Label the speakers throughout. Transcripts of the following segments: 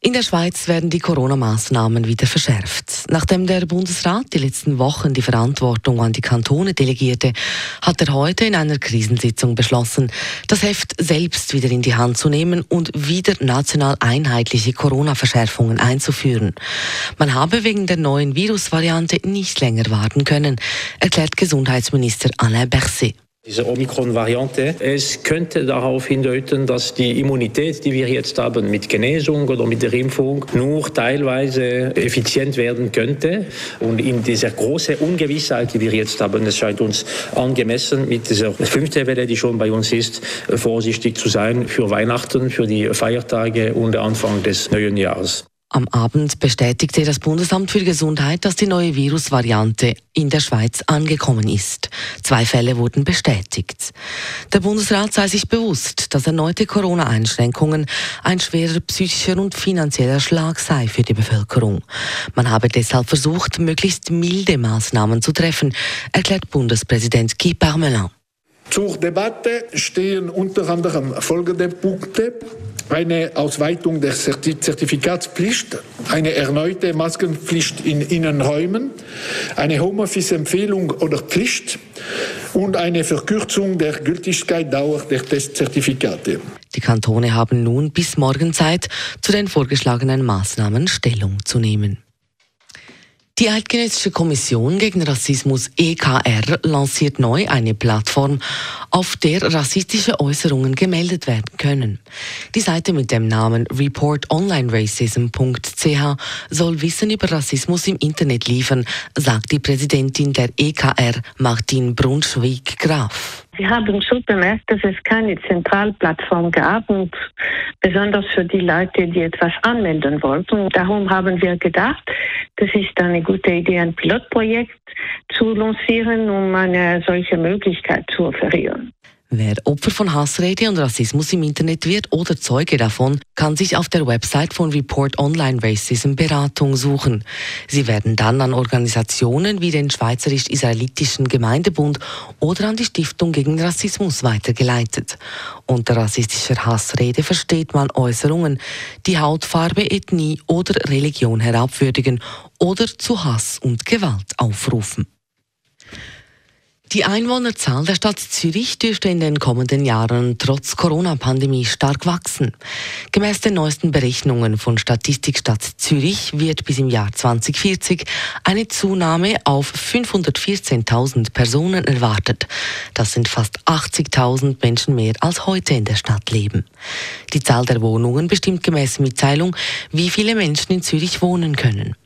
Speaker 1: In der Schweiz werden die Corona-Maßnahmen wieder verschärft. Nachdem der Bundesrat die letzten Wochen die Verantwortung an die Kantone delegierte, hat er heute in einer Krisensitzung beschlossen, das Heft selbst wieder in die Hand zu nehmen und wieder national einheitliche Corona-Verschärfungen einzuführen. Man habe wegen der neuen Virusvariante nicht länger warten können, erklärt Gesundheitsminister Alain Berset.
Speaker 2: Diese Omikron-Variante, es könnte darauf hindeuten, dass die Immunität, die wir jetzt haben mit Genesung oder mit der Impfung, nur teilweise effizient werden könnte. Und in dieser großen Ungewissheit, die wir jetzt haben, es scheint uns angemessen, mit dieser fünften Welle, die schon bei uns ist, vorsichtig zu sein für Weihnachten, für die Feiertage und Anfang des neuen Jahres.
Speaker 1: Am Abend bestätigte das Bundesamt für Gesundheit, dass die neue Virusvariante in der Schweiz angekommen ist. Zwei Fälle wurden bestätigt. Der Bundesrat sei sich bewusst, dass erneute Corona-Einschränkungen ein schwerer psychischer und finanzieller Schlag sei für die Bevölkerung. Man habe deshalb versucht, möglichst milde Maßnahmen zu treffen, erklärt Bundespräsident Guy Parmelin.
Speaker 3: Zur Debatte stehen unter anderem folgende Punkte eine Ausweitung der Zertifikatspflicht, eine erneute Maskenpflicht in Innenräumen, eine Homeoffice-Empfehlung oder Pflicht und eine Verkürzung der Gültigkeitsdauer der Testzertifikate.
Speaker 1: Die Kantone haben nun bis morgen Zeit, zu den vorgeschlagenen Maßnahmen Stellung zu nehmen. Die Eidgenössische Kommission gegen Rassismus EKR lanciert neu eine Plattform, auf der rassistische Äußerungen gemeldet werden können. Die Seite mit dem Namen reportonlineracism.ch soll Wissen über Rassismus im Internet liefern, sagt die Präsidentin der EKR, Martin Brunschwig-Graf.
Speaker 4: Wir haben schon bemerkt, dass es keine Zentralplattform gab und besonders für die Leute, die etwas anmelden wollten. Darum haben wir gedacht, das ist eine gute Idee, ein Pilotprojekt zu lancieren, um eine solche Möglichkeit zu offerieren.
Speaker 1: Wer Opfer von Hassrede und Rassismus im Internet wird oder Zeuge davon, kann sich auf der Website von Report Online Racism Beratung suchen. Sie werden dann an Organisationen wie den Schweizerisch-Israelitischen Gemeindebund oder an die Stiftung gegen Rassismus weitergeleitet. Unter rassistischer Hassrede versteht man Äußerungen, die Hautfarbe, Ethnie oder Religion herabwürdigen oder zu Hass und Gewalt aufrufen. Die Einwohnerzahl der Stadt Zürich dürfte in den kommenden Jahren trotz Corona-Pandemie stark wachsen. Gemäß den neuesten Berechnungen von Statistik Stadt Zürich wird bis im Jahr 2040 eine Zunahme auf 514.000 Personen erwartet. Das sind fast 80.000 Menschen mehr als heute in der Stadt leben. Die Zahl der Wohnungen bestimmt gemäß Mitteilung, wie viele Menschen in Zürich wohnen können.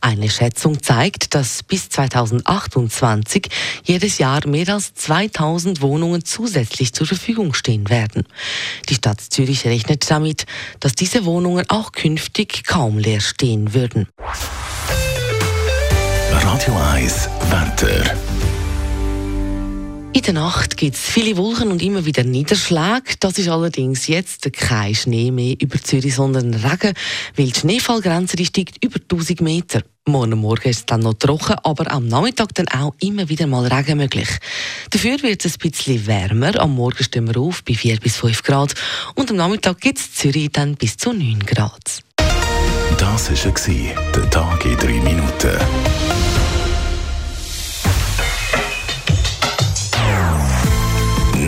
Speaker 1: Eine Schätzung zeigt, dass bis 2028 jedes Jahr mehr als 2000 Wohnungen zusätzlich zur Verfügung stehen werden. Die Stadt Zürich rechnet damit, dass diese Wohnungen auch künftig kaum leer stehen würden.
Speaker 5: Radio 1 Wetter.
Speaker 1: In der Nacht gibt es viele Wolken und immer wieder Niederschläge. Das ist allerdings jetzt kein Schnee mehr über Zürich, sondern Regen, weil die Schneefallgrenze die steigt über 1000 Meter. Morgen Morgen ist es dann noch trocken, aber am Nachmittag dann auch immer wieder mal Regen möglich. Dafür wird es ein bisschen wärmer. Am Morgen stehen wir auf bei 4 bis 5 Grad und am Nachmittag gibt es Zürich dann bis zu 9 Grad.
Speaker 5: Das war der Tag in 3 Minuten.